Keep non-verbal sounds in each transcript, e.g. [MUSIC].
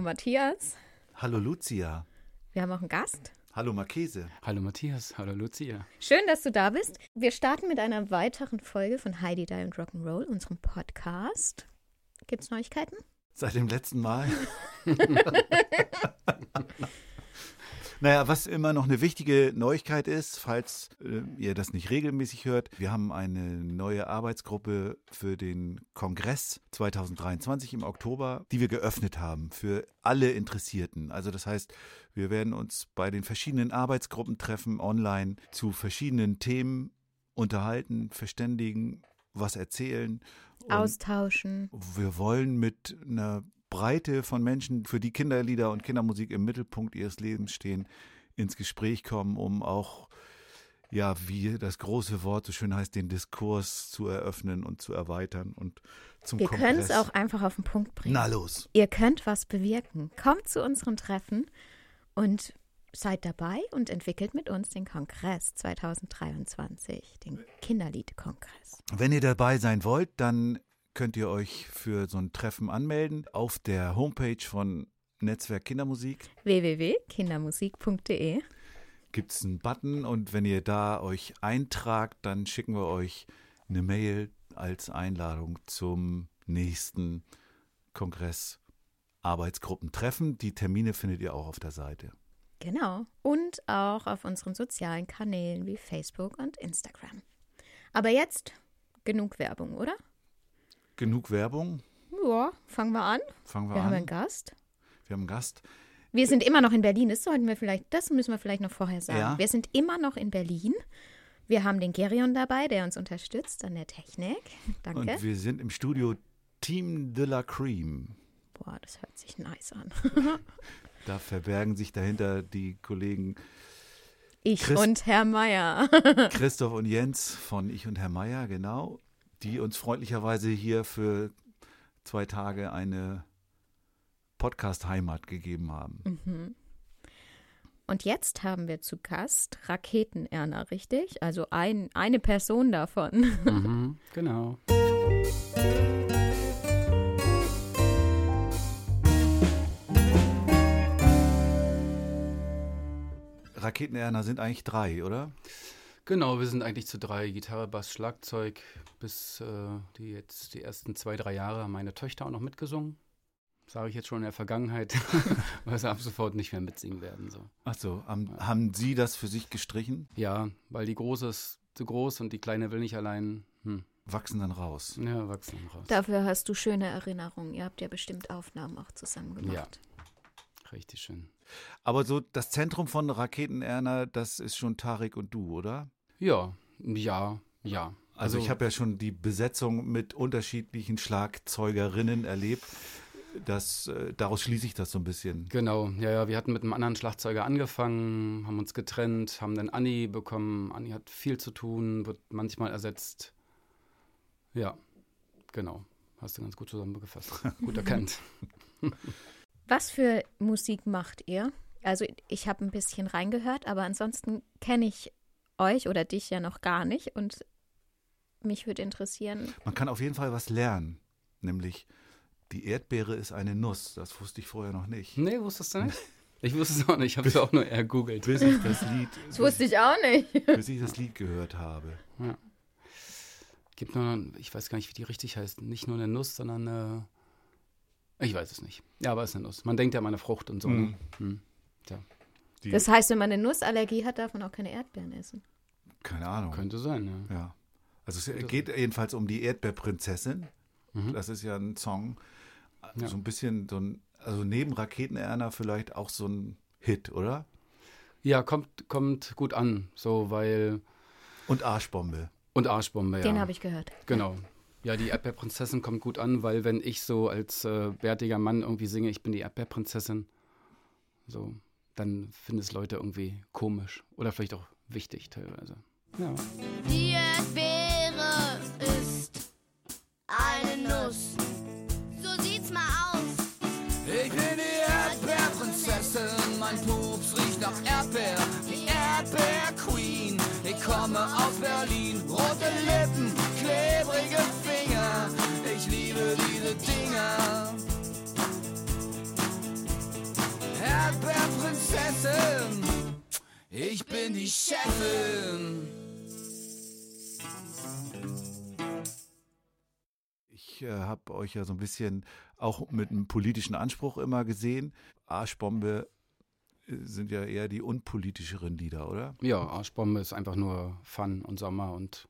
Hallo Matthias, Hallo Lucia. wir haben auch einen Gast. Hallo Marchese. Hallo Matthias, hallo Lucia. Schön, dass du da bist. Wir starten mit einer weiteren Folge von Heidi Die und Rock'n'Roll, unserem Podcast. Gibt's Neuigkeiten? Seit dem letzten Mal. [LAUGHS] [LAUGHS] naja, was immer noch eine wichtige Neuigkeit ist, falls äh, ihr das nicht regelmäßig hört, wir haben eine neue Arbeitsgruppe für den Kongress 2023 im Oktober, die wir geöffnet haben für alle Interessierten. Also das heißt, wir werden uns bei den verschiedenen Arbeitsgruppen treffen, online zu verschiedenen Themen unterhalten, verständigen, was erzählen. Und Austauschen. wir wollen mit einer Breite von Menschen, für die Kinderlieder und Kindermusik im Mittelpunkt ihres Lebens stehen, ins Gespräch kommen, um auch, ja, wie das große Wort so schön heißt, den Diskurs zu eröffnen und zu erweitern und zum Wir können es auch einfach auf den Punkt bringen. Na los. Ihr könnt was bewirken. Kommt zu unseren Treffen und seid dabei und entwickelt mit uns den Kongress 2023, den Kinderlied-Kongress. Wenn ihr dabei sein wollt, dann könnt ihr euch für so ein Treffen anmelden auf der Homepage von Netzwerk Kindermusik. www.kindermusik.de gibt es einen Button und wenn ihr da euch eintragt, dann schicken wir euch eine Mail als Einladung zum nächsten Kongress Arbeitsgruppentreffen. Die Termine findet ihr auch auf der Seite. Genau. Und auch auf unseren sozialen Kanälen wie Facebook und Instagram. Aber jetzt genug Werbung, oder? Genug Werbung. Ja, fangen wir an. Fangen wir, Wir haben an. einen Gast. wir haben einen Gast. Wir sind immer noch in Berlin. Das sollten wir vielleicht, das müssen wir vielleicht noch vorher sagen. Ja. Wir sind immer noch in Berlin. Wir haben den Gerion dabei, der uns unterstützt an der Technik. Danke. Und wir sind im Studio Team de la Cream. Boah, das hört sich nice an. [LAUGHS] Da verbergen sich dahinter die Kollegen Ich Chris- und Herr Meier. Christoph und Jens von Ich und Herr Meier, genau, die uns freundlicherweise hier für zwei Tage eine Podcast-Heimat gegeben haben. Und jetzt haben wir zu Gast Raketenerner, richtig? Also ein, eine Person davon. Mhm, genau. Raketenerner sind eigentlich drei, oder? Genau, wir sind eigentlich zu drei. Gitarre, Bass, Schlagzeug. Bis äh, die jetzt die ersten zwei, drei Jahre haben meine Töchter auch noch mitgesungen. Sage ich jetzt schon in der Vergangenheit, [LAUGHS] weil sie ab sofort nicht mehr mitsingen werden. So. Achso, haben, haben Sie das für sich gestrichen? Ja, weil die Große ist zu groß und die Kleine will nicht allein. Hm. Wachsen dann raus. Ja, wachsen dann raus. Dafür hast du schöne Erinnerungen. Ihr habt ja bestimmt Aufnahmen auch zusammen gemacht. Richtig schön. Aber so das Zentrum von Raketenerner, das ist schon Tarek und du, oder? Ja, ja, ja. Also, ich habe ja schon die Besetzung mit unterschiedlichen Schlagzeugerinnen erlebt. Das, äh, daraus schließe ich das so ein bisschen. Genau, ja, ja, wir hatten mit einem anderen Schlagzeuger angefangen, haben uns getrennt, haben dann Anni bekommen. Anni hat viel zu tun, wird manchmal ersetzt. Ja, genau. Hast du ganz gut zusammengefasst. [LAUGHS] gut erkannt. Was für Musik macht ihr? Also ich habe ein bisschen reingehört, aber ansonsten kenne ich euch oder dich ja noch gar nicht und mich würde interessieren, Man kann auf jeden Fall was lernen, nämlich die Erdbeere ist eine Nuss. Das wusste ich vorher noch nicht. Nee, wusstest du nicht? Ich wusste es auch nicht, ich habe es auch nur ergoogelt. Bis ich das Lied, das wusste ich auch nicht. bis ich das Lied gehört habe. Gibt nur, ich weiß gar nicht, wie die richtig heißt. Nicht nur eine Nuss, sondern eine. Ich weiß es nicht. Ja, aber es ist eine Nuss. Man denkt ja an eine Frucht und so. Mhm. Ne? Hm. Tja, Die, Das heißt, wenn man eine Nussallergie hat, darf man auch keine Erdbeeren essen. keine Ahnung. könnte sein, ja. Ja. Also es geht jedenfalls um die Erdbeerprinzessin. Mhm. Das ist ja ein Song. Ja. So ein bisschen so ein, also neben Raketenerner vielleicht auch so ein Hit, oder? Ja, kommt, kommt gut an, so, weil Und Arschbombe. Und Arschbombe, ja. Den habe ich gehört. Genau. Ja, die Erdbeerprinzessin kommt gut an, weil wenn ich so als äh, bärtiger Mann irgendwie singe, ich bin die Erdbeerprinzessin, so, dann finden es Leute irgendwie komisch oder vielleicht auch wichtig teilweise. Ja. Die Erdbeere Erdbeer. Die Erdbeer-Queen, ich komme aus Berlin. Rote Lippen, klebrige Finger, ich liebe diese Dinger. Erdbeerprinzessin, ich bin die Chefin. Ich äh, habe euch ja so ein bisschen auch mit einem politischen Anspruch immer gesehen. Arschbombe sind ja eher die unpolitischeren Lieder, oder? ja, Arschbombe ist einfach nur Fun und Sommer und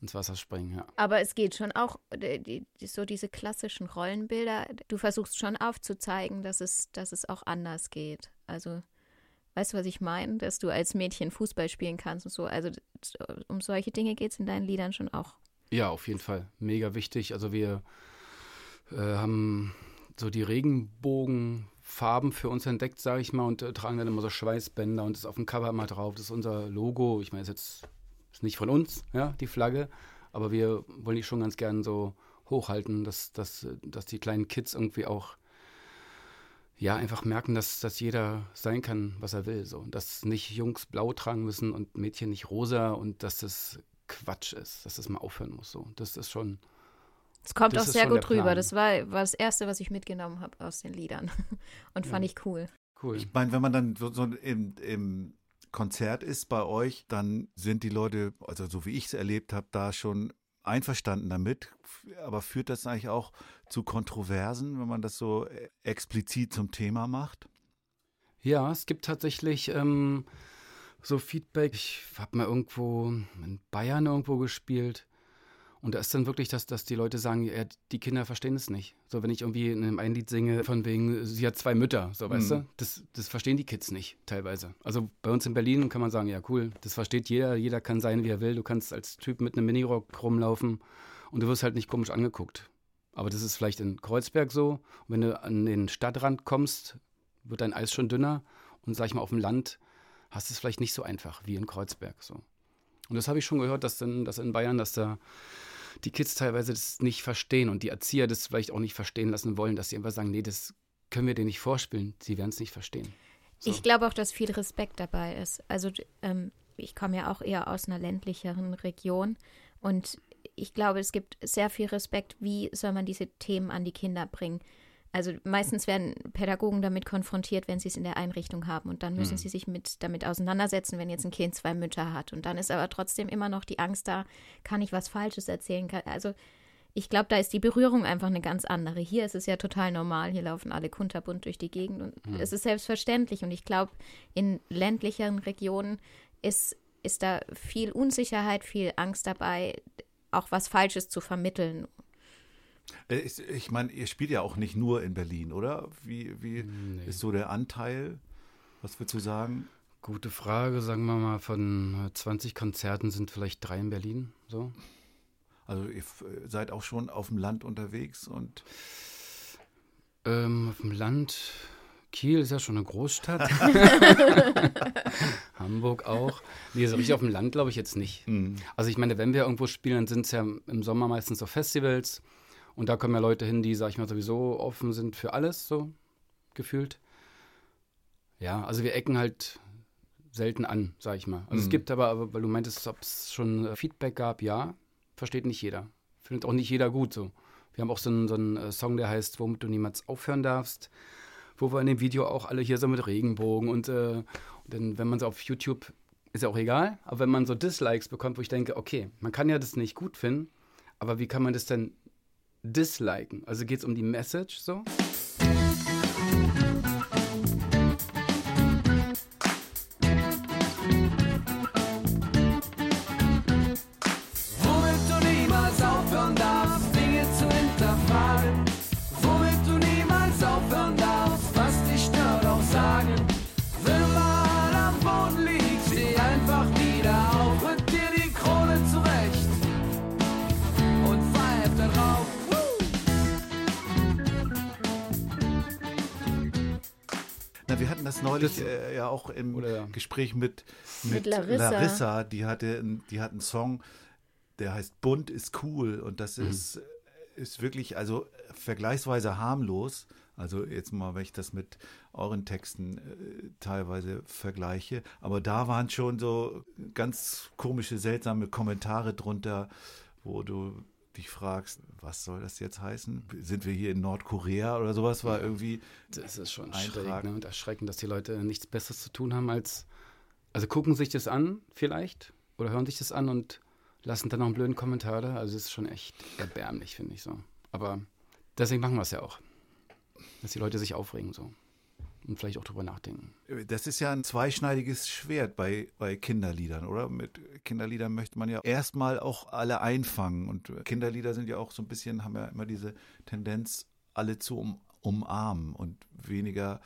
ins Wasser springen, ja. Aber es geht schon auch, die, die, so diese klassischen Rollenbilder, du versuchst schon aufzuzeigen, dass es, dass es auch anders geht. Also, weißt du, was ich meine? Dass du als Mädchen Fußball spielen kannst und so. Also, um solche Dinge geht es in deinen Liedern schon auch. Ja, auf jeden Fall. Mega wichtig. Also wir äh, haben so die Regenbogenfarben für uns entdeckt, sage ich mal, und äh, tragen dann immer so Schweißbänder und das ist auf dem Cover immer drauf. Das ist unser Logo. Ich meine, ist jetzt nicht von uns, ja, die Flagge, aber wir wollen die schon ganz gern so hochhalten, dass, dass, dass die kleinen Kids irgendwie auch ja, einfach merken, dass, dass jeder sein kann, was er will. So. Dass nicht Jungs blau tragen müssen und Mädchen nicht rosa und dass das Quatsch ist, dass das mal aufhören muss. So. Das ist schon. Es kommt Das auch sehr gut rüber. Das war, war das Erste, was ich mitgenommen habe aus den Liedern. [LAUGHS] Und fand ich cool. Cool. Ich meine, wenn man dann so, so im, im Konzert ist bei euch, dann sind die Leute, also so wie ich es erlebt habe, da schon einverstanden damit. Aber führt das eigentlich auch zu Kontroversen, wenn man das so äh, explizit zum Thema macht? Ja, es gibt tatsächlich ähm, so Feedback. Ich habe mal irgendwo in Bayern irgendwo gespielt. Und da ist dann wirklich, dass, dass die Leute sagen, ja, die Kinder verstehen es nicht. So, wenn ich irgendwie in einem einen Lied singe, von wegen, sie hat zwei Mütter, so, weißt Mhm. du? Das, das verstehen die Kids nicht, teilweise. Also bei uns in Berlin kann man sagen, ja, cool, das versteht jeder, jeder kann sein, wie er will. Du kannst als Typ mit einem Minirock rumlaufen und du wirst halt nicht komisch angeguckt. Aber das ist vielleicht in Kreuzberg so. Und wenn du an den Stadtrand kommst, wird dein Eis schon dünner. Und sag ich mal, auf dem Land hast du es vielleicht nicht so einfach wie in Kreuzberg. So. Und das habe ich schon gehört, dass, dann, dass in Bayern, dass da die Kids teilweise das nicht verstehen und die Erzieher das vielleicht auch nicht verstehen lassen wollen, dass sie einfach sagen, nee, das können wir dir nicht vorspielen. Sie werden es nicht verstehen. So. Ich glaube auch, dass viel Respekt dabei ist. Also ähm, ich komme ja auch eher aus einer ländlicheren Region und ich glaube, es gibt sehr viel Respekt, wie soll man diese Themen an die Kinder bringen. Also meistens werden Pädagogen damit konfrontiert, wenn sie es in der Einrichtung haben und dann müssen sie sich mit damit auseinandersetzen, wenn jetzt ein Kind zwei Mütter hat und dann ist aber trotzdem immer noch die Angst da, kann ich was Falsches erzählen? Kann, also ich glaube, da ist die Berührung einfach eine ganz andere. Hier ist es ja total normal. Hier laufen alle kunterbunt durch die Gegend und es ist selbstverständlich. Und ich glaube, in ländlicheren Regionen ist, ist da viel Unsicherheit, viel Angst dabei, auch was Falsches zu vermitteln. Äh, Ich, meine, ihr spielt ja auch nicht nur in Berlin, oder? Wie, wie Nee. ist so der Anteil? Was würdest du sagen? Gute Frage, sagen wir mal, von äh, 20 Konzerten sind vielleicht drei in Berlin. So. Also ihr f- seid auch schon auf dem Land unterwegs und Ähm, auf dem Land, Kiel ist ja schon eine Großstadt. [LAUGHS] [LAUGHS] Hamburg auch. Nee, so richtig auf dem Land glaube ich jetzt nicht. Also ich meine, wenn wir irgendwo spielen, dann sind es ja im Sommer meistens so Festivals. Und da kommen ja Leute hin, die, sag ich mal, sowieso offen sind für alles, so gefühlt. Ja, also wir ecken halt selten an, sag ich mal. Also es Mhm. gibt aber, aber, weil du meintest, ob es schon äh, Feedback gab, ja, versteht nicht jeder. Findet auch nicht jeder gut so. Wir haben auch so einen, so einen äh, Song, der heißt, womit du niemals aufhören darfst, wo wir in dem Video auch alle hier so mit Regenbogen und, äh, und dann, wenn man so auf YouTube, ist ja auch egal, aber wenn man so Dislikes bekommt, wo ich denke, okay, man kann ja das nicht gut finden, aber wie kann man das denn disliken? Also geht es um die Message so? Neulich Das- äh, ja auch im Oder- Gespräch mit, mit, Mit Larissa. Die hatte, die hat einen Song, der heißt Bunt ist cool und das Mhm. ist, ist wirklich also vergleichsweise harmlos. Also jetzt mal, wenn ich das mit euren Texten äh, teilweise vergleiche. Aber da waren schon so ganz komische, seltsame Kommentare drunter, wo du dich fragst, was soll das jetzt heißen? Sind wir hier in Nordkorea oder sowas? War irgendwie Das ist schon schräg ne? und erschreckend, dass die Leute nichts Besseres zu tun haben als, also gucken sich das an vielleicht oder hören sich das an und lassen dann noch einen blöden Kommentar da. Also das ist schon echt erbärmlich, finde ich so. Aber deswegen machen wir es ja auch, dass die Leute sich aufregen so und vielleicht auch drüber nachdenken. Das ist ja ein zweischneidiges Schwert bei, bei Kinderliedern, oder? Mit Kinderliedern möchte man ja erstmal auch alle einfangen. Und Kinderlieder sind ja auch so ein bisschen, haben ja immer diese Tendenz, alle zu um, umarmen und weniger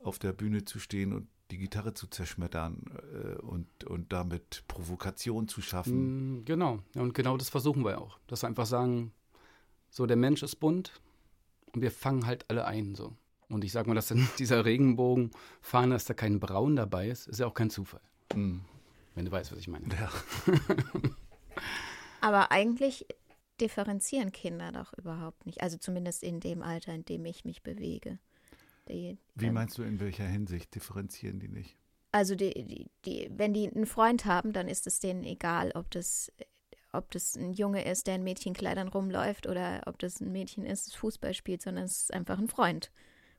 auf der Bühne zu stehen und die Gitarre zu zerschmettern äh, und, und damit Provokation zu schaffen. Mm, Genau, und genau das versuchen wir auch. Dass wir einfach sagen, so der Mensch ist bunt und wir fangen halt alle ein so. Und ich sag mal, dass in [LAUGHS] dieser Regenbogenfahne, dass da kein Braun dabei ist, ist ja auch kein Zufall. Mm. Wenn du weißt, was ich meine. Ja. [LAUGHS] Aber eigentlich differenzieren Kinder doch überhaupt nicht. Also zumindest in dem Alter, in dem ich mich bewege. Die, Wie ähm, meinst du, in welcher Hinsicht differenzieren die nicht? Also die, die, die, wenn die einen Freund haben, dann ist es denen egal, ob das, ob das ein Junge ist, der in Mädchenkleidern rumläuft oder ob das ein Mädchen ist, das Fußball spielt, sondern es ist einfach ein Freund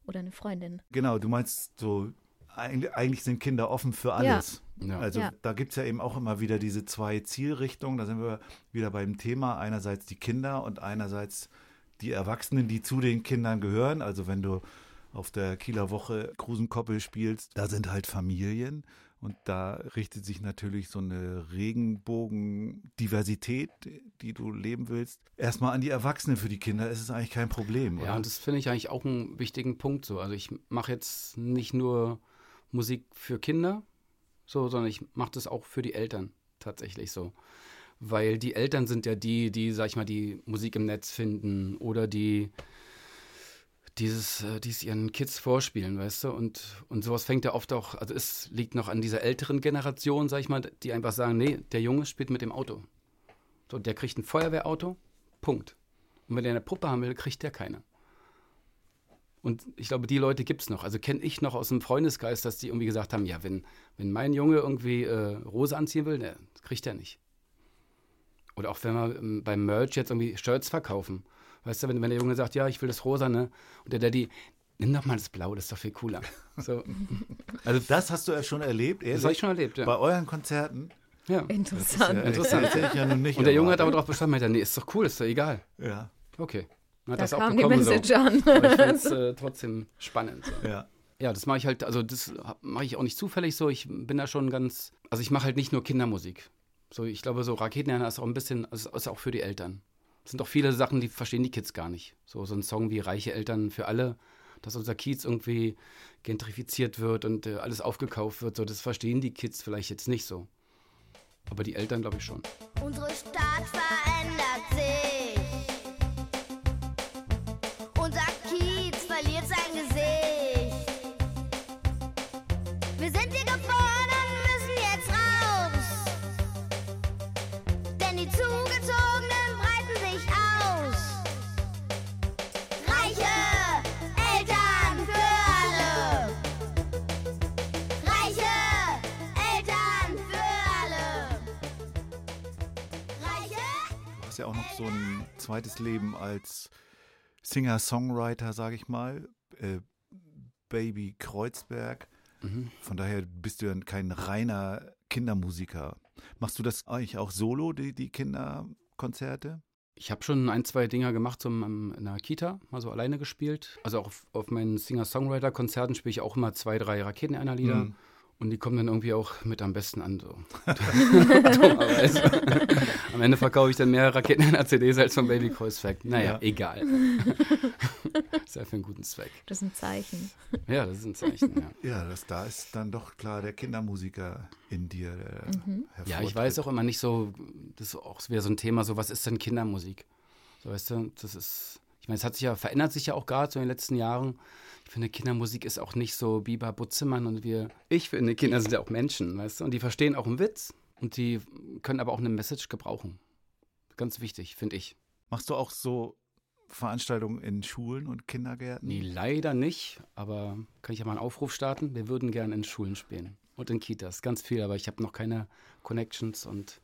oder eine Freundin. Genau, du meinst so, eigentlich, sind Kinder offen für alles. Ja. Also Ja. da gibt es ja eben auch immer wieder diese zwei Zielrichtungen. Da sind wir wieder beim Thema. Einerseits die Kinder und einerseits die Erwachsenen, die zu den Kindern gehören. Also wenn du auf der Kieler Woche Krusenkoppel spielst, da sind halt Familien. Und da richtet sich natürlich so eine Regenbogen-Diversität, die du leben willst, erstmal an die Erwachsenen. Für die Kinder ist es eigentlich kein Problem. Ja, oder? und das finde ich eigentlich auch einen wichtigen Punkt so. Also ich mache jetzt nicht nur Musik für Kinder, so, sondern ich mache das auch für die Eltern tatsächlich so. Weil die Eltern sind ja die, die, sag ich mal, die Musik im Netz finden oder die dieses, äh, die es ihren Kids vorspielen, weißt du? Und, und sowas fängt ja oft auch, also es liegt noch an dieser älteren Generation, sag ich mal, die einfach sagen, nee, der Junge spielt mit dem Auto. So, der kriegt ein Feuerwehrauto, Punkt. Und wenn der eine Puppe haben will, kriegt der keine. Und ich glaube, die Leute gibt es noch. Also kenne ich noch aus dem Freundeskreis, dass die irgendwie gesagt haben, ja, wenn, wenn mein Junge irgendwie äh, Rose anziehen will, ne, kriegt er nicht. Oder auch wenn wir ähm, beim Merch jetzt irgendwie Shirts verkaufen. Weißt du, wenn, wenn der Junge sagt, ja, ich will das Rosa, ne? Und der Daddy, nimm doch mal das Blau, das ist doch viel cooler. So, [LAUGHS] also das hast du ja schon erlebt, das ehrlich? habe ich schon erlebt, ja. Bei euren Konzerten? ja. Interessant. Ja, Interessant. Das ja nun nicht Und der Junge hat aber darauf bestanden, meinte, nee, ist doch cool, ist doch egal. Ja, Okay. Dann hat Da das auch kam die bekommen, so. Message an. Aber ich fand es äh, trotzdem spannend. So. ja. Ja, das mache ich halt, also das mache ich auch nicht zufällig so. Ich bin da schon ganz, also ich mache halt nicht nur Kindermusik. So, ich glaube, so Raketenjäger ist auch ein bisschen, also ist auch für die Eltern. Es sind auch viele Sachen, die verstehen die Kids gar nicht. So, so ein Song wie Reiche Eltern für alle, dass unser Kiez irgendwie gentrifiziert wird und äh, alles aufgekauft wird, so, das verstehen die Kids vielleicht jetzt nicht so. Aber die Eltern, glaube ich, schon. Unsere Stadt verändert sich. Ja auch noch so ein zweites Leben als Singer-Songwriter, sage ich mal. Äh, Baby Kreuzberg. Mhm. Von daher bist du ja kein reiner Kindermusiker. Machst du das eigentlich auch solo, die, die Kinderkonzerte? Ich habe schon ein, zwei Dinger gemacht, so in einer Kita, mal so alleine gespielt. Also auch auf, auf meinen Singer-Songwriter-Konzerten spiele ich auch immer zwei, drei raketen lieder Mhm. Und die kommen dann irgendwie auch mit am besten an. So. [LAUGHS] Am Ende verkaufe ich dann mehr raketen cds als von Baby Kreuzberg. Naja, Ja. egal. [LAUGHS] ist ja für einen guten Zweck. Das ist ein Zeichen. Ja, das ist ein Zeichen. Ja. Ja, das, da ist dann doch klar der Kindermusiker in dir. Der Ja, ich weiß auch immer nicht so, das ist auch wieder so ein Thema, so was ist denn Kindermusik? So weißt du, das ist, Ich meine, es hat sich ja, verändert sich ja auch gerade so in den letzten Jahren. Ich finde, Kindermusik ist auch nicht so Biber Butzemann und wir, ich finde, Kinder sind ja auch Menschen, weißt du, und die verstehen auch einen Witz und die können aber auch eine Message gebrauchen. Ganz wichtig, finde ich. Machst du auch so Veranstaltungen in Schulen und Kindergärten? Nee, leider nicht, aber kann ich ja mal einen Aufruf starten? Wir würden gerne in Schulen spielen und in Kitas, ganz viel, aber ich habe noch keine Connections und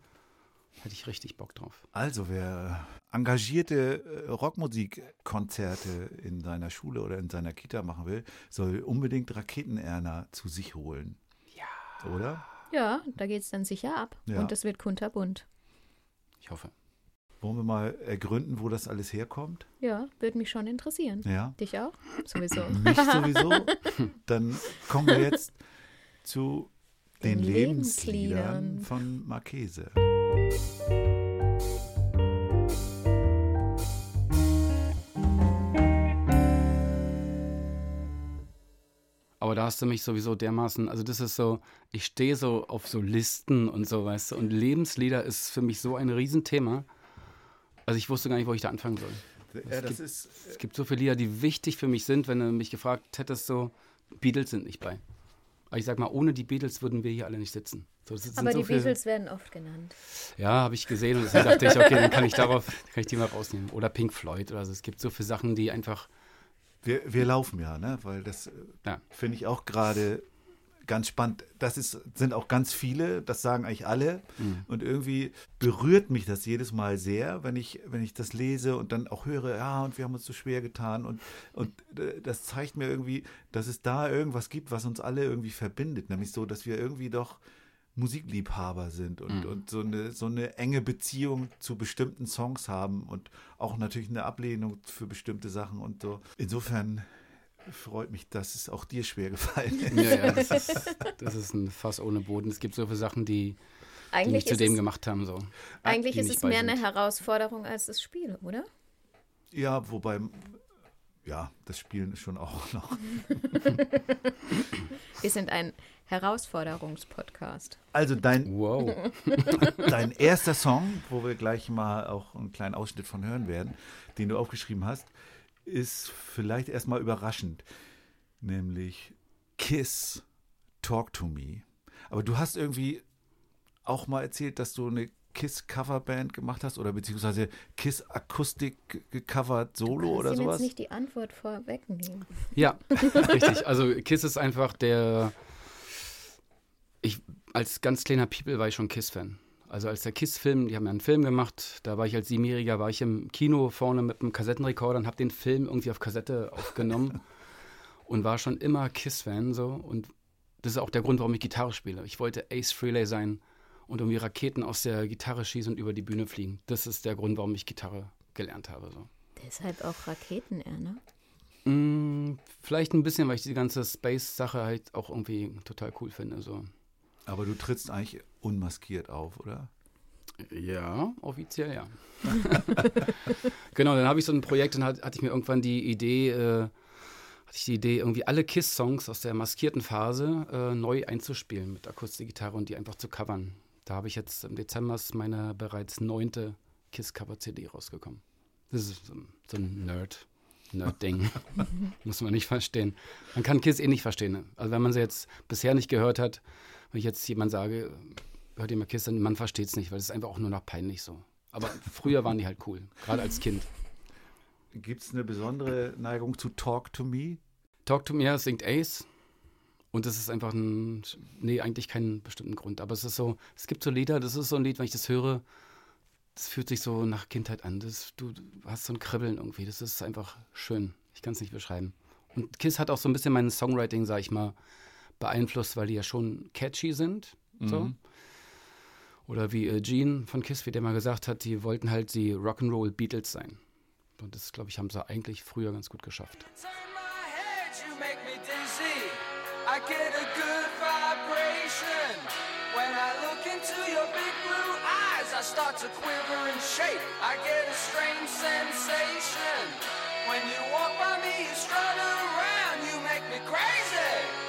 hätte ich richtig Bock drauf. Also, wer engagierte äh, Rockmusikkonzerte in seiner Schule oder in seiner Kita machen will, soll unbedingt Raketenerna zu sich holen. Ja. Oder? Ja, da geht es dann sicher ab. Ja. Und es wird kunterbunt. Ich hoffe. Wollen wir mal ergründen, wo das alles herkommt? Ja, würde mich schon interessieren. Ja. Dich auch? Sowieso. [LAUGHS] Mich sowieso. [LAUGHS] Dann kommen wir jetzt zu den, Den Lebensliedern Lebensliedern. von Marchese. Aber da hast du mich sowieso dermaßen, also das ist so, ich stehe so auf so Listen und so, weißt du, und Lebenslieder ist für mich so ein Riesenthema. Also ich wusste gar nicht, wo ich da anfangen soll. Ja, das ist Es gibt so viele Lieder, die wichtig für mich sind, wenn du mich gefragt hättest, so, Beatles sind nicht bei. Aber ich sag mal, ohne die Beatles würden wir hier alle nicht sitzen. So, das sind Aber so die viele- Beatles werden oft genannt. Ja, habe ich gesehen und deswegen dachte ich, okay, dann kann ich darauf, kann ich die mal rausnehmen. Oder Pink Floyd oder so. Es gibt so viele Sachen, die einfach, Wir, wir laufen ja, ne? weil das äh, Ja. finde ich auch gerade ganz spannend. Das ist, sind auch ganz viele, das sagen eigentlich alle. Mhm. Und irgendwie berührt mich das jedes Mal sehr, wenn ich, wenn ich das lese und dann auch höre, ja, und wir haben uns so schwer getan. Und, und äh, das zeigt mir irgendwie, dass es da irgendwas gibt, was uns alle irgendwie verbindet. Nämlich so, dass wir irgendwie doch Musikliebhaber sind und, Mhm. und so, eine, so eine enge Beziehung zu bestimmten Songs haben und auch natürlich eine Ablehnung für bestimmte Sachen und so. Insofern freut mich, dass es auch dir schwer gefallen ist. ja, ja, das ist, [LAUGHS] das ist ein Fass ohne Boden. Es gibt so viele Sachen, die, die mich zu dem es, gemacht haben. So. eigentlich ist es mehr eine sind. Herausforderung als das Spiel, oder? Ja, wobei, ja, das Spielen ist schon auch [LAUGHS] noch. Wir sind ein Herausforderungspodcast. Also dein, Wow. [LAUGHS] dein erster Song, wo wir gleich mal auch einen kleinen Ausschnitt von hören werden, den du aufgeschrieben hast, ist vielleicht erstmal überraschend, nämlich Kiss, Talk to Me. Aber du hast irgendwie auch mal erzählt, dass du eine Kiss Coverband gemacht hast oder beziehungsweise Kiss Akustik gecovert Solo oder sowas. jetzt nicht die Antwort vorwegnehmen? Ja, [LAUGHS] richtig. Also Kiss ist einfach der. Ich als ganz kleiner People war ich schon Kiss-Fan. Also als der Kiss-Film, die haben ja einen Film gemacht, da war ich als Siebenjähriger, war ich im Kino vorne mit einem Kassettenrekorder und habe den Film irgendwie auf Kassette [LAUGHS] aufgenommen und war schon immer Kiss-Fan so. Und das ist auch der Grund, warum ich Gitarre spiele. Ich wollte Ace Frehley sein und irgendwie Raketen aus der Gitarre schießen und über die Bühne fliegen. Das ist der Grund, warum ich Gitarre gelernt habe. So. Deshalb auch Raketen, ne? Mm, vielleicht ein bisschen, weil ich die ganze Space-Sache halt auch irgendwie total cool finde. So. Aber du trittst eigentlich unmaskiert auf, oder? Ja, offiziell ja. [LAUGHS] genau, dann habe ich so ein Projekt und hat, hatte ich mir irgendwann die Idee, äh, hatte ich die Idee, irgendwie alle Kiss-Songs aus der maskierten Phase äh, neu einzuspielen mit Akustikgitarre und die einfach zu covern. Da habe ich jetzt im Dezember ist meine bereits neunte Kiss-Cover-CD rausgekommen. Das ist so, so ein Nerd. Nerd-Ding. [LAUGHS] Muss man nicht verstehen. Man kann Kiss eh nicht verstehen. ne? Also wenn man sie jetzt bisher nicht gehört hat, wenn ich jetzt jemand sage, hört ihr mal Kiss, dann man versteht es nicht, weil es ist einfach auch nur noch peinlich so. Aber früher waren die halt cool, gerade als Kind. Gibt es eine besondere Neigung zu Talk to Me? Talk to Me singt Ace. Und das ist einfach ein, nee, eigentlich keinen bestimmten Grund. Aber es ist so, es gibt so Lieder, das ist so ein Lied, wenn ich das höre, das fühlt sich so nach Kindheit an. Das, du, du hast so ein Kribbeln irgendwie. Das ist einfach schön. Ich kann es nicht beschreiben. Und Kiss hat auch so ein bisschen mein Songwriting, sag ich mal, beeinflusst, weil die ja schon catchy sind. So. Oder wie äh, Gene von Kiss, wie der mal gesagt hat, die wollten halt die Rock'n'Roll Beatles sein. Und das, glaube ich, haben sie eigentlich früher ganz gut geschafft. I start to quiver and shake. I get a strange sensation. When you walk by me, you strut around, you make me crazy.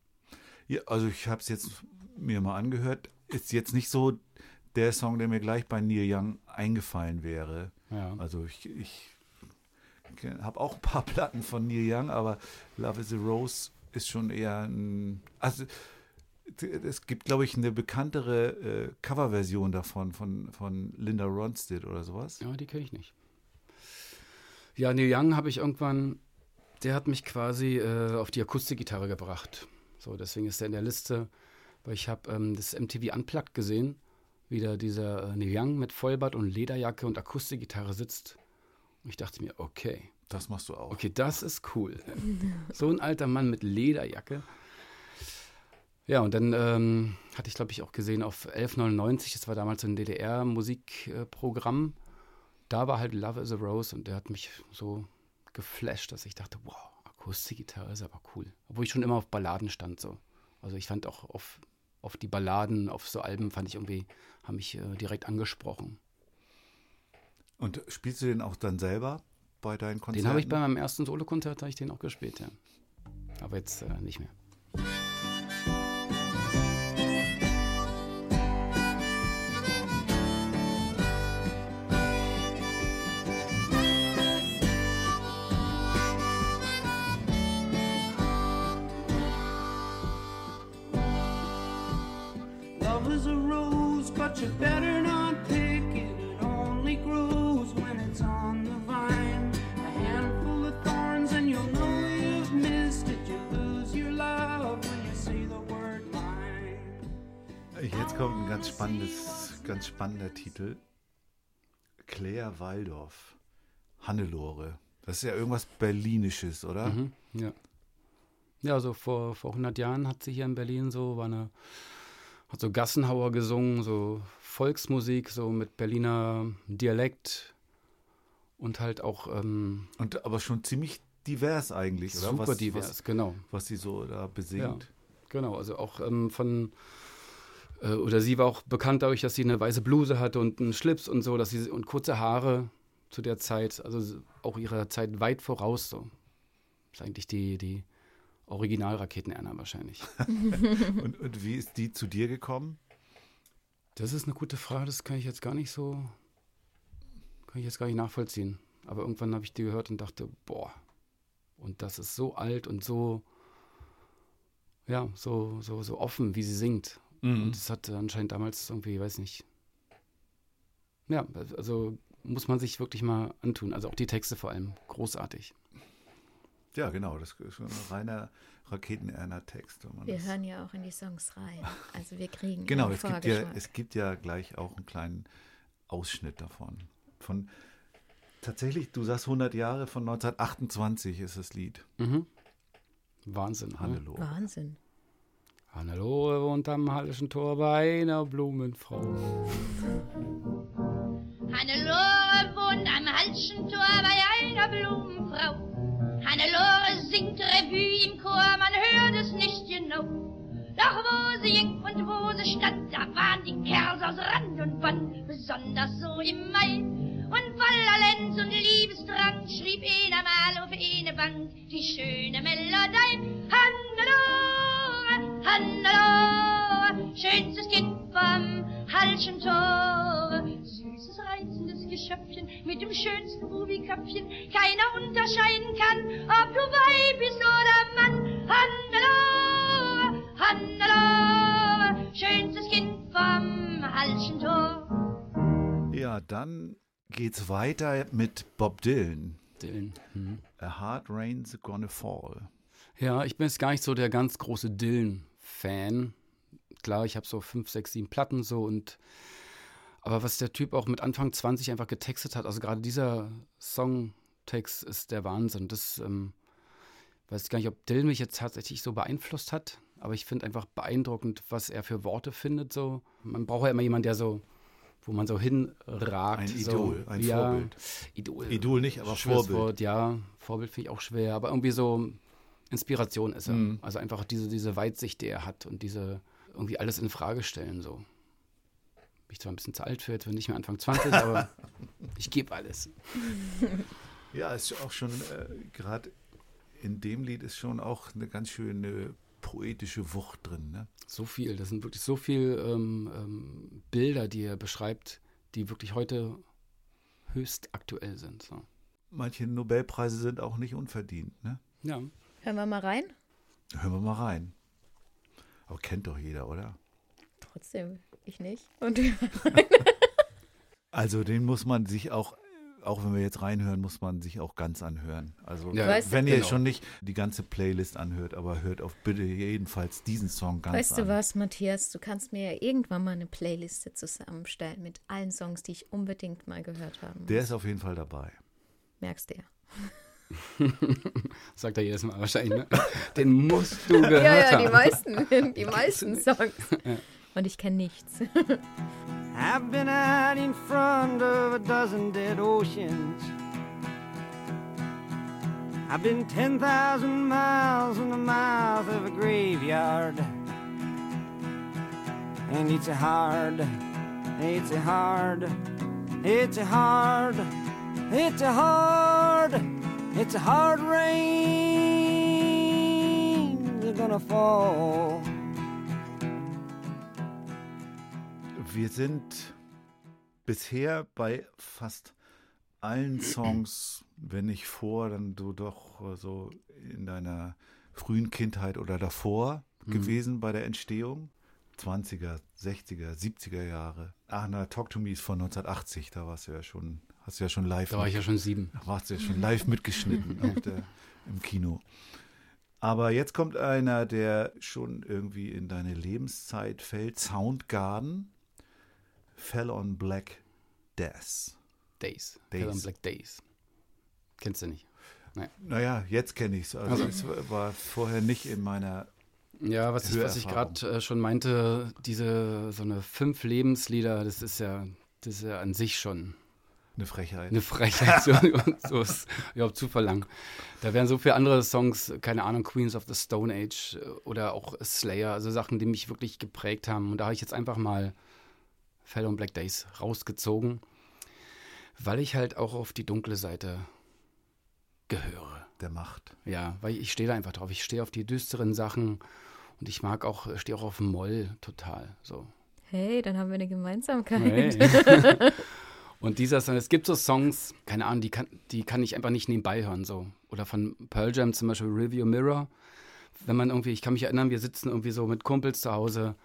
Ja, also ich habe es jetzt mir mal angehört. Ist jetzt nicht so der Song, der mir gleich bei Neil Young eingefallen wäre. Ja. Also ich, ich habe auch ein paar [LAUGHS] Platten von Neil Young, aber Love is a Rose ist schon eher ein. Also es gibt, glaube ich, eine bekanntere äh, Coverversion davon von, von Linda Ronstadt oder sowas. Ja, die kenne ich nicht. Ja, Neil Young habe ich irgendwann, der hat mich quasi äh, auf die Akustikgitarre gebracht. So, deswegen ist er in der Liste, weil ich habe ähm, das MTV Unplugged gesehen, wie da dieser äh, Neil Young mit Vollbart und Lederjacke und Akustikgitarre sitzt. Und ich dachte mir, okay, Das machst du auch. okay, das ist cool. [LAUGHS] so ein alter Mann mit Lederjacke. Ja, und dann ähm, hatte ich, glaube ich, auch gesehen auf 1199, das war damals so ein DDR-Musikprogramm. Da war halt Love is a Rose und der hat mich so geflasht, dass ich dachte, wow, Akustikgitarre ist aber cool. Obwohl ich schon immer auf Balladen stand so. Also ich fand auch auf, auf die Balladen, auf so Alben fand ich irgendwie, haben mich äh, direkt angesprochen. Und spielst du den auch dann selber bei deinen Konzerten? Den habe ich bei meinem ersten Solokonzert, habe ich den auch gespielt, ja. Aber jetzt äh, nicht mehr. Spannendes, ganz spannender Titel. Claire Waldorf. Hannelore. Das ist ja irgendwas Berlinisches, oder? Mhm, ja. Ja, also vor, vor 100 Jahren hat sie hier in Berlin so, war eine, hat so Gassenhauer gesungen, so Volksmusik, so mit Berliner Dialekt und halt auch ähm, Und aber schon ziemlich divers eigentlich, oder? super was, divers, Was, genau. was sie so da besingt. Genau, also auch ähm, von, äh, oder sie war auch bekannt dadurch, dass sie eine weiße Bluse hatte und einen Schlips und so, dass sie und kurze Haare zu der Zeit, also auch ihrer Zeit weit voraus so. ist eigentlich die, die Original-Raketen-Erna wahrscheinlich. [LAUGHS] Und, und wie ist die zu dir gekommen? Das ist eine gute Frage, das kann ich jetzt gar nicht so, kann ich jetzt gar nicht nachvollziehen. Aber irgendwann habe ich die gehört und dachte, boah, und das ist so alt und so, ja, so, so, so offen, wie sie singt. Mhm. Und das hat anscheinend damals irgendwie, weiß nicht. Ja, also muss man sich wirklich mal antun. Also auch die Texte vor allem, großartig. Ja, genau, das ist schon ein reiner Raketen-Erna-Text. wenn man Wir das- hören ja auch in die Songs rein. Also wir kriegen Genau, es gibt, ja, es gibt ja gleich auch einen kleinen Ausschnitt davon. Von tatsächlich, du sagst 100 Jahre von 1928 ist das Lied. Mhm. Wahnsinn. ne? Hannelore. Wahnsinn. Hannelore wohnt am Hallischen Tor bei einer Blumenfrau. Hannelore wohnt am Halschen Tor bei einer Blumenfrau. Hannelore singt Revue im Chor, man hört es nicht genau. Doch wo sie ging und wo sie stand, da waren die Kerls aus Rand und Band, besonders so im Mai. Und voller Lenz und Liebesdrang schrieb einer mal auf eine Bank die schöne Melodie. Hannelore, Halschen Tor. Süßes, reizendes Geschöpfchen mit dem schönsten Bubiköpfchen. Keiner unterscheiden kann, ob du Weib bist oder Mann. Hannelore, Hannelore, schönstes Kind vom Halschen Tor. Ja, dann geht's weiter mit Bob Dylan. Dylan. Mhm. A Hard Rain's Gonna Fall. Ja, ich bin jetzt gar nicht so der ganz große Dylan-Fan. Klar, ich habe so fünf, sechs, sieben Platten so und aber was der Typ auch mit Anfang 20 einfach getextet hat, also gerade dieser Songtext ist der Wahnsinn. Das ähm, weiß gar nicht, ob Dylan mich jetzt tatsächlich so beeinflusst hat, aber ich finde einfach beeindruckend, was er für Worte findet. So, man braucht ja immer jemanden, der so, wo man so hinragt. Ein so. Idol, ein ja, Vorbild. Idol. Idol nicht, aber Schweres Vorbild. Wort, ja, Vorbild finde ich auch schwer, aber irgendwie so Inspiration ist er. Mhm. Also einfach diese, diese Weitsicht, die er hat und diese irgendwie alles in Frage stellen so. Bin ich zwar ein bisschen zu alt für, jetzt bin ich nicht mehr Anfang 20, aber [LAUGHS] ich gebe alles. [LAUGHS] Ja, ist auch schon, äh, gerade in dem Lied ist schon auch eine ganz schöne poetische Wucht drin. Ne? So viel, das sind wirklich so viele ähm, ähm, Bilder, die er beschreibt, die wirklich heute höchst aktuell sind. So. Manche Nobelpreise sind auch nicht unverdient. Ne? Ja, Hören wir mal rein? Hören wir mal rein. Aber kennt doch jeder, oder? Trotzdem, ich nicht. [LAUGHS] Und Also den muss man sich auch, auch wenn wir jetzt reinhören, muss man sich auch ganz anhören. Also Ja, wenn ihr genau. schon nicht die ganze Playlist anhört, aber hört auf bitte jedenfalls diesen Song ganz weißt an. du was, Matthias? Du kannst mir ja irgendwann mal eine Playliste zusammenstellen mit allen Songs, die ich unbedingt mal gehört haben Der ist auf jeden Fall dabei. Merkst du ja. [LAUGHS] sagt er jedes Mal wahrscheinlich. Ne? Den musst du gehört Ja, ja, haben. die meisten, die [LAUGHS] meisten Songs. Und ich kenne nichts. [LAUGHS] I've been out in front of a dozen dead oceans. I've been 10,000 miles in the mouth of a graveyard. And it's a hard, it's a hard, it's a hard, it's a hard, it's a hard rain. They're gonna fall. Wir sind bisher bei fast allen Songs, wenn nicht vor, dann du doch äh, so in deiner frühen Kindheit oder davor gewesen bei der Entstehung. 20er, 60er, 70er Jahre. Ach, na, Talk to Me ist von 1980, da warst du ja schon, hast du ja schon live Da war ich ja schon sieben. da warst du ja schon live mitgeschnitten [LAUGHS] der, im Kino. Aber jetzt kommt einer, der schon irgendwie in deine Lebenszeit fällt. Soundgarden. Fell on Black Death. Days. Days. Hell on Black Days. Kennst du nicht? Naja, jetzt kenne ich es. Also, es war vorher nicht in meiner. Ja, was ich, was ich gerade äh, schon meinte, diese so eine fünf Lebenslieder, das ist ja, das ist ja an sich schon Eine Frechheit. eine Frechheit, so, [LAUGHS] so ist überhaupt zu verlangen. Da wären so viele andere Songs, keine Ahnung, Queens of the Stone Age äh, oder auch Slayer, also Sachen, die mich wirklich geprägt haben. Und da habe ich jetzt einfach mal Fell on Black Days rausgezogen, weil ich halt auch auf die dunkle Seite gehöre. der Macht. Ja, weil ich stehe da einfach drauf. Ich stehe auf die düsteren Sachen und ich mag auch, stehe auch auf Moll total. So. Hey, dann haben wir eine Gemeinsamkeit. Hey. [LAUGHS] und dieser Song, es gibt so Songs, keine Ahnung, die kann, die kann ich einfach nicht nebenbei hören. So. Oder von Pearl Jam zum Beispiel Review Mirror. Wenn man irgendwie, ich kann mich erinnern, wir sitzen irgendwie so mit Kumpels zu Hause,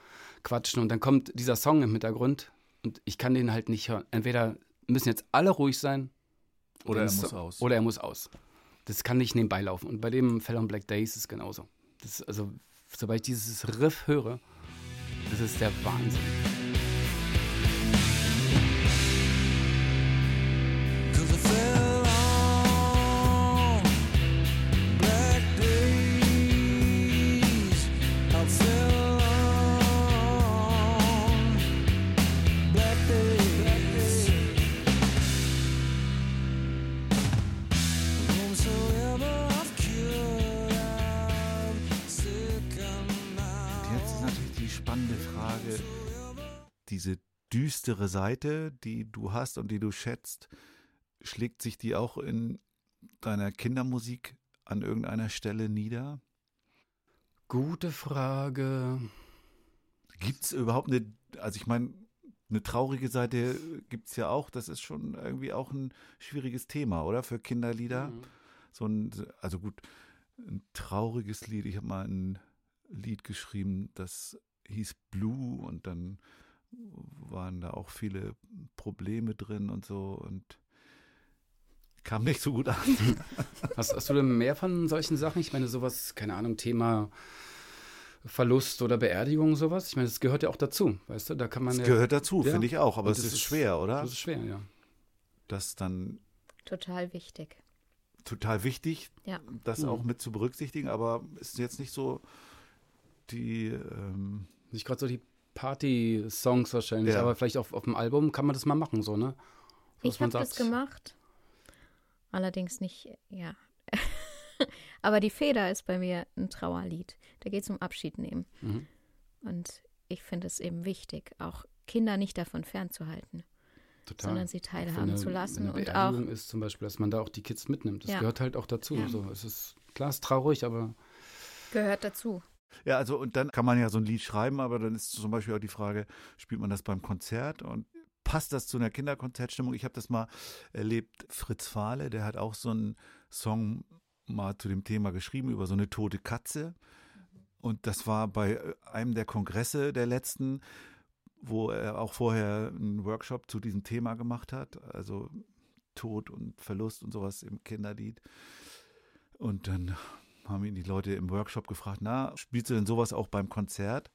quatschen und dann kommt dieser Song im Hintergrund und ich kann den halt nicht hören. Entweder müssen jetzt alle ruhig sein Oder er muss Song- aus. Oder er muss aus. Das kann nicht nebenbei laufen. Und bei dem Fell on Black Days ist es genauso. Das also, sobald ich dieses Riff höre, das ist der Wahnsinn. Düstere Seite, die du hast und die du schätzt, schlägt sich die auch in deiner Kindermusik an irgendeiner Stelle nieder? Gute Frage. Gibt es überhaupt eine, also ich meine, eine traurige Seite gibt es ja auch, das ist schon irgendwie auch ein schwieriges Thema, oder? Für Kinderlieder. So ein, also gut, ein trauriges Lied. Ich habe mal ein Lied geschrieben, das hieß Blue und dann waren da auch viele Probleme drin und so und kam nicht so gut an. [LAUGHS] Hast, hast du denn mehr von solchen Sachen? Ich meine, sowas, keine Ahnung, Thema Verlust oder Beerdigung, sowas. Ich meine, das gehört ja auch dazu, weißt du? Da kann man Das ja. gehört dazu, Ja. finde ich auch, aber es ist ist- schwer, oder? Das ist schwer, ja. Das dann Total wichtig. total wichtig, Ja. das Mhm. auch mit zu berücksichtigen, aber ist jetzt nicht so die ähm, Nicht gerade so die Party-Songs wahrscheinlich, Ja. aber vielleicht auf, auf dem Album kann man das mal machen, so, ne? So, Ich habe das gemacht. Allerdings nicht, ja. [LAUGHS] Aber die Feder ist bei mir ein Trauerlied. Da geht es um Abschied nehmen. Mhm. Und ich finde es eben wichtig, auch Kinder nicht davon fernzuhalten. Total. sondern sie teilhaben eine- zu lassen eine und auch ist zum Beispiel, dass man da auch die Kids mitnimmt. Das Ja. gehört halt auch dazu. Ja. So, es ist klar, es ist traurig, aber gehört dazu. Ja, also und dann kann man ja so ein Lied schreiben, aber dann ist zum Beispiel auch die Frage, spielt man das beim Konzert und passt das zu einer Kinderkonzertstimmung? Ich habe das mal erlebt, Fritz Fahle, der hat auch so einen Song mal zu dem Thema geschrieben über so eine tote Katze. Und das war bei äh, einem der Kongresse der letzten, wo er auch vorher einen Workshop zu diesem Thema gemacht hat, also Tod und Verlust und sowas im Kinderlied. Und dann haben ihn die Leute im Workshop gefragt, na, spielst du denn sowas auch beim Konzert?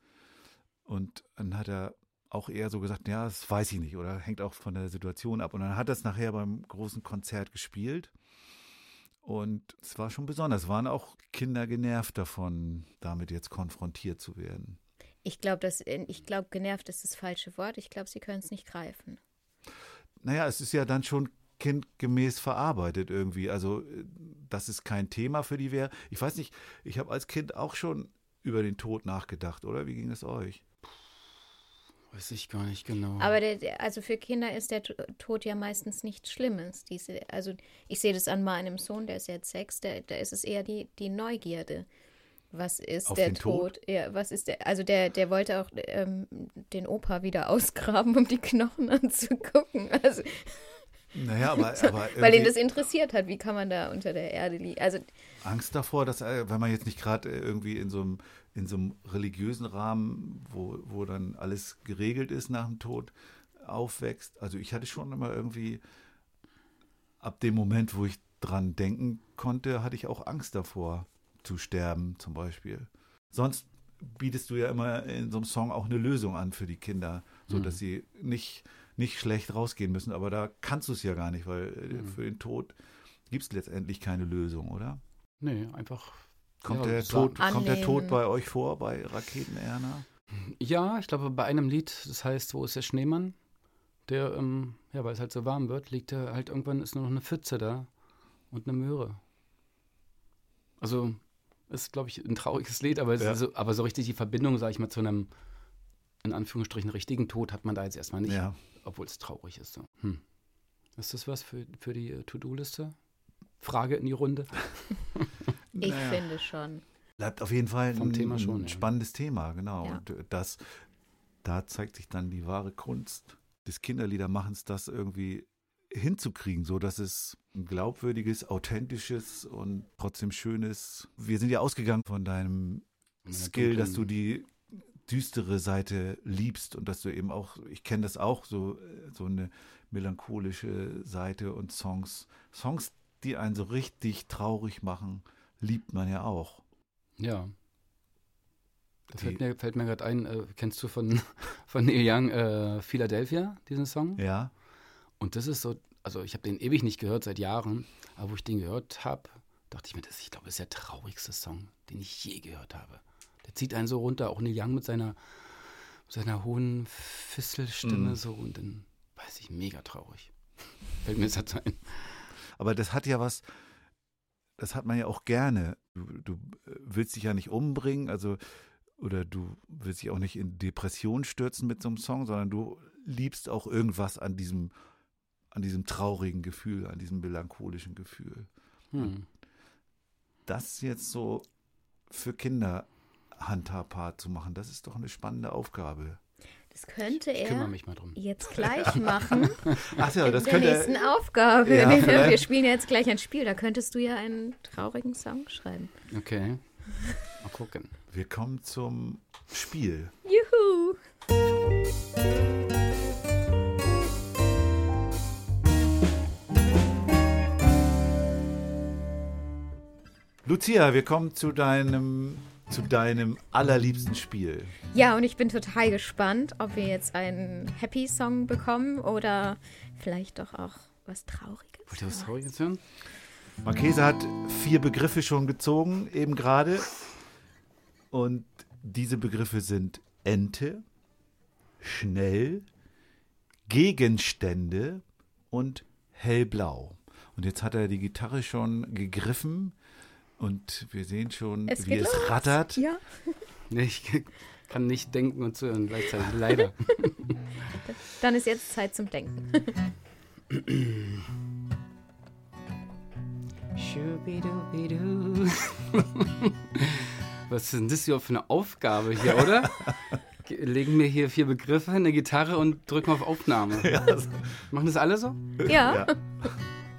Und dann hat er auch eher so gesagt, ja, das weiß ich nicht oder hängt auch von der Situation ab. Und dann hat er es nachher beim großen Konzert gespielt. Und es war schon besonders. Es waren auch Kinder genervt davon, damit jetzt konfrontiert zu werden. Ich glaube, dass ich glaube, genervt ist das falsche Wort. Ich glaube, sie können es nicht greifen. Naja, es ist ja dann schon kindgemäß verarbeitet irgendwie. Also, äh, dass es kein Thema für die wäre. Ich weiß nicht, ich habe als Kind auch schon über den Tod nachgedacht, oder? Wie ging es euch? weiß ich gar nicht genau. Aber der, also für Kinder ist der To- Tod ja meistens nichts Schlimmes. Diese, also ich sehe das an meinem Sohn, der ist jetzt sechs, der, da ist es eher die, die Neugierde. Was ist Auf der den Tod? Tod? Ja, was ist der? Also der, der wollte auch ähm, den Opa wieder ausgraben, um die Knochen [LAUGHS] anzugucken. Also, Naja, aber, [LAUGHS] aber weil ihn das interessiert hat, wie kann man da unter der Erde liegen. Also Angst davor, dass, äh, wenn man jetzt nicht gerade äh, irgendwie in so einem in so einem religiösen Rahmen, wo, wo dann alles geregelt ist nach dem Tod, aufwächst. Also ich hatte schon immer irgendwie, ab dem Moment, wo ich dran denken konnte, hatte ich auch Angst davor zu sterben zum Beispiel. Sonst bietest du ja immer in so einem Song auch eine Lösung an für die Kinder, so Mhm. dass sie nicht, nicht schlecht rausgehen müssen. Aber da kannst du es ja gar nicht, weil äh, Mhm. für den Tod gibt es letztendlich keine Lösung, oder? nee, einfach. Kommt, ja, der Tod, kommt der Tod bei euch vor, bei Raketen Erna? Ja, ich glaube, bei einem Lied, das heißt, wo ist der Schneemann? Der, ähm, ja, weil es halt so warm wird, liegt er halt irgendwann ist nur noch eine Pfütze da und eine Möhre. Also, ist, glaube ich, ein trauriges Lied, aber, es Ja. ist so, aber so richtig die Verbindung, sage ich mal, zu einem, in Anführungsstrichen, richtigen Tod hat man da jetzt erstmal nicht, Ja. Obwohl es traurig ist. So. Hm. Ist das was für, für die äh, To-Do-Liste? Frage in die Runde. [LAUGHS] ich Naja. finde schon. Bleibt auf jeden Fall Vom ein, Thema schon, ein ja. spannendes Thema, genau. Ja. Und äh, das, da zeigt sich dann die wahre Kunst des Kinderliedermachens, das irgendwie hinzukriegen, so dass es ein glaubwürdiges, authentisches und trotzdem schönes. Wir sind ja ausgegangen von deinem Skill, dass du die düstere Seite liebst und dass du eben auch, ich kenne das auch, so, äh, so eine melancholische Seite und Songs, Songs, die einen so richtig traurig machen, liebt man ja auch. Ja. Da Die- fällt mir, fällt mir gerade ein, äh, kennst du von, [LAUGHS] von Neil Young äh, Philadelphia, diesen Song? Ja, Und das ist so, also ich habe den ewig nicht gehört, seit Jahren, aber wo ich den gehört habe, dachte ich mir, das, ich glaube, das ist der traurigste Song, den ich je gehört habe. Zieht einen so runter, auch Neil Young mit seiner, mit seiner hohen Fisselstimme Mm. so und dann weiß ich, mega traurig. [LAUGHS] Fällt mir jetzt ein. aber das hat ja was, das hat man ja auch gerne. Du, du äh, willst dich ja nicht umbringen, also oder du willst dich auch nicht in Depression stürzen mit so einem Song, sondern du liebst auch irgendwas an diesem, an diesem traurigen Gefühl, an diesem melancholischen Gefühl. Hm. Das jetzt so für Kinder handhabbar zu machen, das ist doch eine spannende Aufgabe. Das könnte er mich mal drum. jetzt gleich machen. [LAUGHS] Ach ja, das in der könnte nächsten Aufgabe. Ja, Wir vielleicht. spielen ja jetzt gleich ein Spiel. Da könntest du ja einen traurigen Song schreiben. Okay. Mal gucken. Wir kommen zum Spiel. Juhu! Lucia, wir kommen zu deinem, zu deinem allerliebsten Spiel. Ja, und ich bin total gespannt, ob wir jetzt einen Happy Song bekommen oder vielleicht doch auch was Trauriges. Wollt ihr was Trauriges hören? Marchese hat vier Begriffe schon gezogen, eben gerade. Und diese Begriffe sind Ente, schnell, Gegenstände und hellblau. Und jetzt hat er die Gitarre schon gegriffen und wir sehen schon, Es wie es los. rattert. Ja. [LAUGHS] Nee, ich kann nicht denken und zuhören gleichzeitig, leider. [LAUGHS] Dann ist jetzt Zeit zum Denken. [LAUGHS] Was ist denn das hier für eine Aufgabe hier, oder? Ge- Legen mir hier vier Begriffe, eine Gitarre und drücken auf Aufnahme. Machen das alle so? Ja. Ja.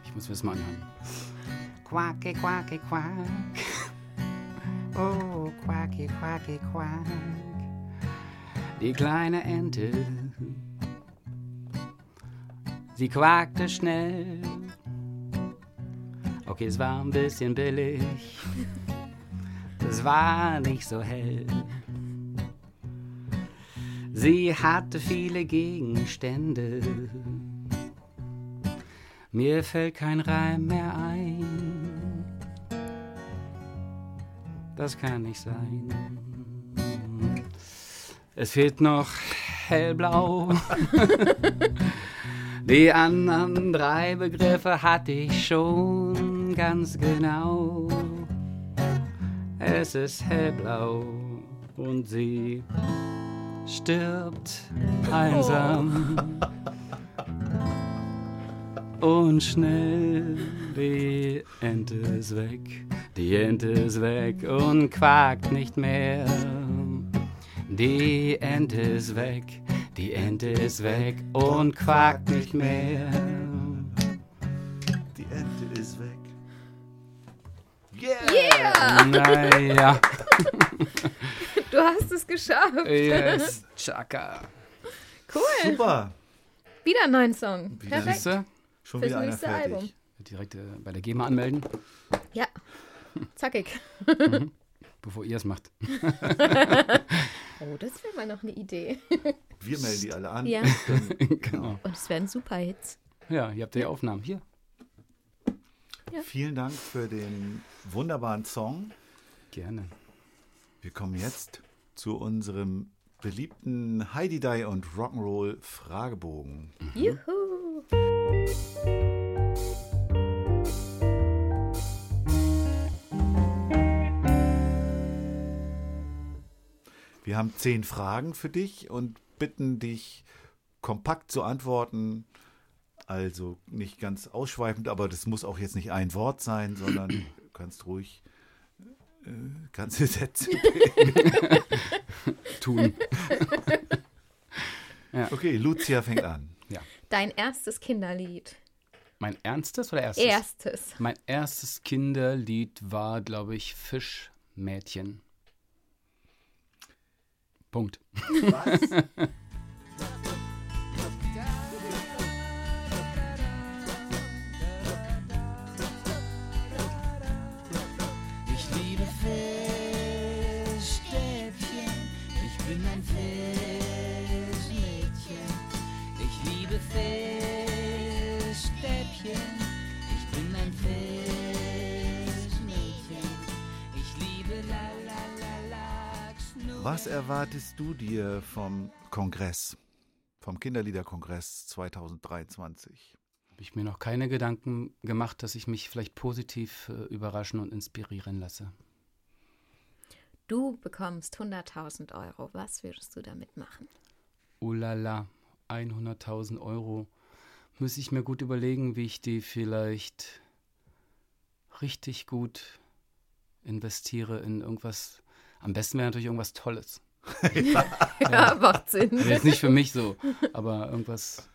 Ich muss mir das mal anhören. Quacke, quacke, quack. [LAUGHS] Oh, quacke, quacke, quack. Die kleine Ente, sie quakte schnell. Okay, es war ein bisschen billig. Es war nicht so hell. Sie hatte viele Gegenstände. Mir fällt kein Reim mehr ein. Das kann nicht sein. Es fehlt noch hellblau. [LAUGHS] Die anderen drei Begriffe hatte ich schon ganz genau. Es ist hellblau und sie stirbt einsam [LAUGHS] und schnell die Ente ist weg, die Ente ist weg und quakt nicht mehr. Die Ente ist weg, die Ente ist weg und quakt nicht mehr. Die Ente ist weg. Yeah! Naja, [LAUGHS] Du hast es geschafft. yes, Chaka. Cool. Super. Wieder einen neuen Song. Wieder. Perfekt. Schon Fürs wieder einer nächste fertig. Album. Direkt äh, bei der GEMA anmelden, Ja. [LAUGHS] Zackig. bevor ihr es macht. [LAUGHS] [LAUGHS] Oh, das wäre mal noch eine Idee. Wir melden die alle an. Ja. Genau. Und es werden super Hits. Ja, ihr habt ja die Aufnahmen. Hier. vielen Dank für den wunderbaren Song. Gerne. Wir kommen jetzt zu unserem beliebten Heidi Die und Rock'n'Roll Fragebogen. Juhu. Wir haben zehn Fragen für dich und bitten dich kompakt zu antworten. Also nicht ganz ausschweifend, aber das muss auch jetzt nicht ein Wort sein, sondern [CLEARS THROAT] du kannst ruhig äh, ganze Sätze. [LAUGHS] Tun. [LAUGHS] Okay, Lucia fängt an. Dein erstes Kinderlied. Mein ernstes oder erstes? Erstes. Mein erstes Kinderlied war, glaube ich, Fischmädchen. Punkt. Ich [LAUGHS] Was erwartest du dir vom Kongress, vom Kinderliederkongress 2023? Habe ich mir noch keine Gedanken gemacht, dass ich mich vielleicht positiv äh, überraschen und inspirieren lasse. Du bekommst 100.000 Euro. Was würdest du damit machen? Ulala, 100.000 Euro. Muss ich mir gut überlegen, wie ich die vielleicht richtig gut investiere in irgendwas. Am besten wäre natürlich irgendwas Tolles. [LAUGHS] Ja, macht Sinn. Also Jetzt nicht für mich so, aber irgendwas,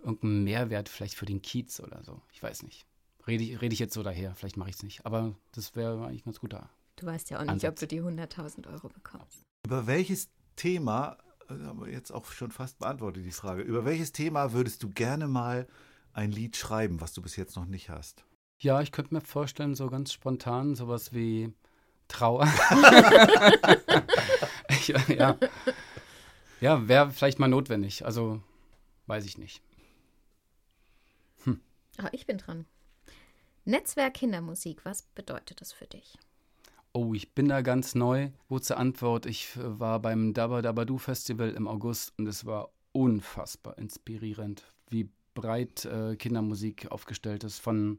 irgendein Mehrwert vielleicht für den Kiez oder so. Ich weiß nicht. Rede ich, rede ich jetzt so daher, vielleicht mache ich es nicht. Aber das wäre eigentlich ein ganz guter. Du weißt ja auch nicht, Ansatz. ob du die 100.000 Euro bekommst. Über welches Thema, haben wir jetzt auch schon fast beantwortet die Frage, über welches Thema würdest du gerne mal ein Lied schreiben, was du bis jetzt noch nicht hast? Ja, ich könnte mir vorstellen, so ganz spontan, sowas wie Trauer. [LAUGHS] ja, ja. ja wäre vielleicht mal notwendig. Also, weiß ich nicht. Ah, ich bin dran. Netzwerk Kindermusik, was bedeutet das für dich? Oh, ich bin da ganz neu. Kurze Antwort. Ich äh, war beim Dabba Dabba Festival im August und es war unfassbar inspirierend, wie breit äh, Kindermusik aufgestellt ist von,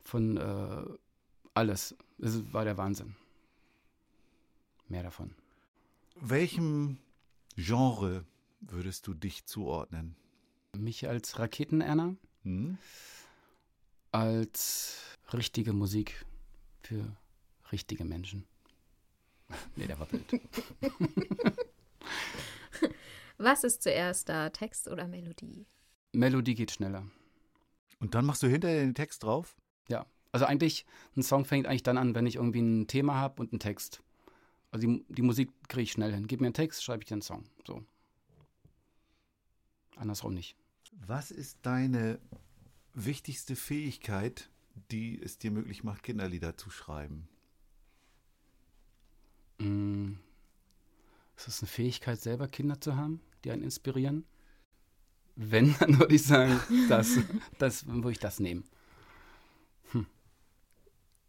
von äh, alles. Es war der Wahnsinn. Mehr davon. Welchem Genre würdest du dich zuordnen? Mich als Raketenerner, Hm? als richtige Musik für richtige Menschen. [LAUGHS] nee, der war blöd. [LAUGHS] Was ist zuerst da, Text oder Melodie? Melodie geht schneller. Und dann machst du hinterher den Text drauf? Ja, also eigentlich, ein Song fängt eigentlich dann an, wenn ich irgendwie ein Thema habe und einen Text. Also die, die Musik kriege ich schnell hin. Gib mir einen Text, schreibe ich dir einen Song. So. Andersrum nicht. Was ist deine wichtigste Fähigkeit, die es dir möglich macht, Kinderlieder zu schreiben? Mm. Ist das eine Fähigkeit, selber Kinder zu haben, die einen inspirieren? Wenn, [LAUGHS] dann würde ich sagen, [LAUGHS] das, das würde ich das nehmen.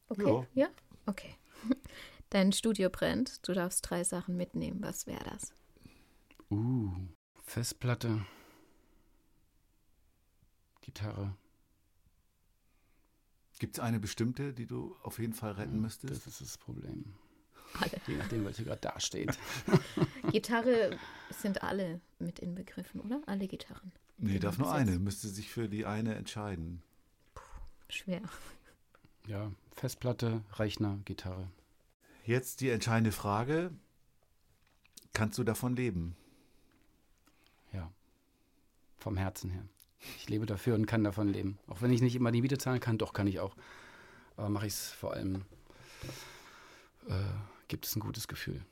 Okay, ja? Okay. [LAUGHS] Dein Studio brennt, du darfst drei Sachen mitnehmen. Was wäre das? Uh, Festplatte, Gitarre. Gibt es eine bestimmte, die du auf jeden Fall retten müsstest? Das ist das Problem. Alle. Je nachdem, welche gerade dasteht. [LAUGHS] Gitarre sind alle mit inbegriffen, oder? Alle Gitarren. Nee, darf nur besetzt. eine. Müsste sich für die eine entscheiden. Schwer. Ja, Festplatte, Rechner, Gitarre. Jetzt die entscheidende Frage. Kannst du davon leben? Ja. Vom Herzen her. Ich lebe dafür und kann davon leben. Auch wenn ich nicht immer die Miete zahlen kann, doch kann ich auch. Aber mache ich es vor allem, äh, gibt es ein gutes Gefühl.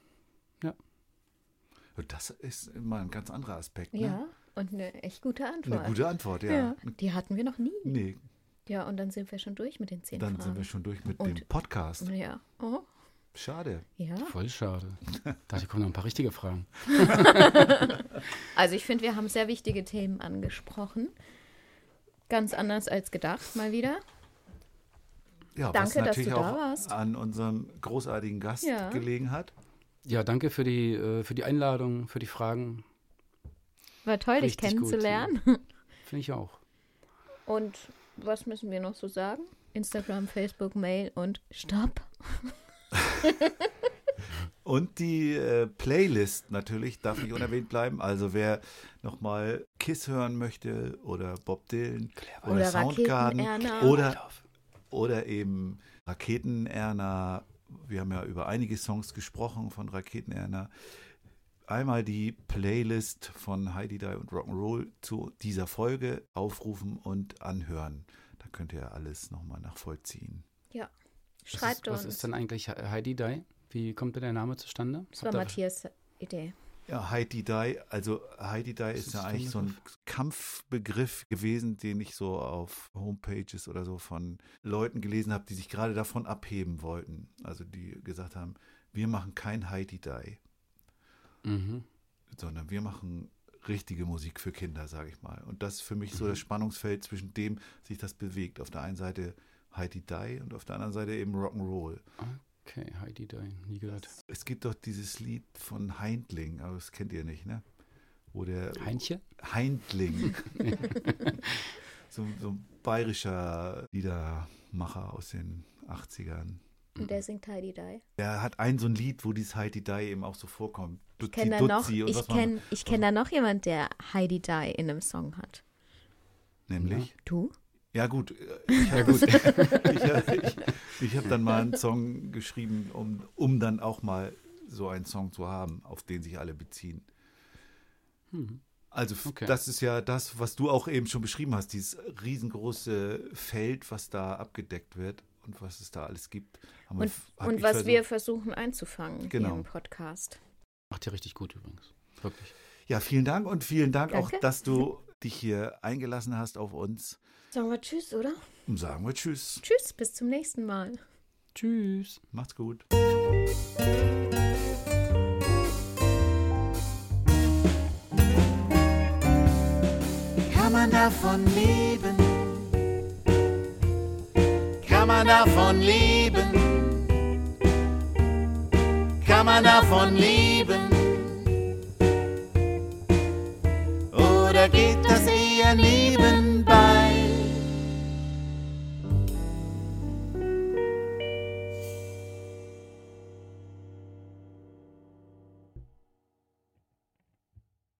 Das ist immer ein ganz anderer Aspekt. Ne? Ja, und eine echt gute Antwort. Eine gute Antwort, ja. ja. Die hatten wir noch nie. Nee, Ja, und dann sind wir schon durch mit den zehn dann Fragen. sind wir schon durch mit Und- dem Podcast. Ja. Oh, Schade. ja. Voll schade. Dachte, kommen noch ein paar richtige Fragen. [LAUGHS] Also ich finde, wir haben sehr wichtige Themen angesprochen. Ganz anders als gedacht, mal wieder. Ja, Danke, was dass natürlich du da auch warst. an unserem großartigen Gast Ja. gelegen hat. Ja, danke für die, äh, für die Einladung, für die Fragen. War toll, dich Richtig gut, kennenzulernen. Finde ich auch. Und was müssen wir noch so sagen? Instagram, Facebook, Mail und Stopp. [LAUGHS] Und die äh, Playlist natürlich darf nicht unerwähnt bleiben. Also wer nochmal Kiss hören möchte oder Bob Dylan oder, Oder Soundgarden oder, oder eben Raketenerna. Wir haben ja über einige Songs gesprochen von Raketenerna. Einmal die Playlist von Heidi Die und Rock'n'Roll zu dieser Folge aufrufen und anhören. Da könnt ihr alles nochmal nachvollziehen. Ja. Was Schreibt ist, uns. Was ist denn eigentlich He- Heidi Dai? Wie kommt denn der Name zustande? das war Habt Matthias Idee. Ja, Heidi Dai, also Heidi Dai Was ist ja ist eigentlich so ein Kampfbegriff gewesen, den ich so auf Homepages oder so von Leuten gelesen habe, die sich gerade davon abheben wollten. Also die gesagt haben, wir machen kein Heidi Dai, Mhm. sondern wir machen richtige Musik für Kinder, sage ich mal. Und das ist für mich so Mhm. das Spannungsfeld zwischen dem, sich das bewegt. Auf der einen Seite Heidi Dai und auf der anderen Seite eben Rock'n'Roll. Okay, Heidi Dai, nie gehört. Es gibt doch dieses Lied von Heindling, aber das kennt ihr nicht, ne? Wo der Heintje? Heindling. [LAUGHS] so, so ein bayerischer Liedermacher aus den 80ern. Und der singt Heidi Die. Der hat ein so ein Lied, wo dieses Heidi Dai eben auch so vorkommt. Ich Dutzi, kenne da noch, Dutzi und ich was man- kenn, ich kenn da noch jemand, der Heidi Die in einem Song hat. Nämlich? Du? Ja, gut. äh, Ich habe gut. [LAUGHS] ich, ich, ich hab dann mal einen Song geschrieben, um, um dann auch mal so einen Song zu haben, auf den sich alle beziehen. Hm. Also Okay. das ist ja das, was du auch eben schon beschrieben hast, dieses riesengroße Feld, was da abgedeckt wird und was es da alles gibt. Und, und was versucht- wir versuchen einzufangen Genau. hier im Podcast. Macht ihr richtig gut übrigens. Wirklich. Ja, vielen Dank und vielen Dank Danke. auch, dass du dich hier eingelassen hast auf uns. Sagen wir Tschüss, oder? Und sagen wir Tschüss. Tschüss, bis zum nächsten Mal. Tschüss. Macht's gut. Kann man davon leben? Kann man davon leben? Kann man davon leben? Oder geht das eher nebenbei?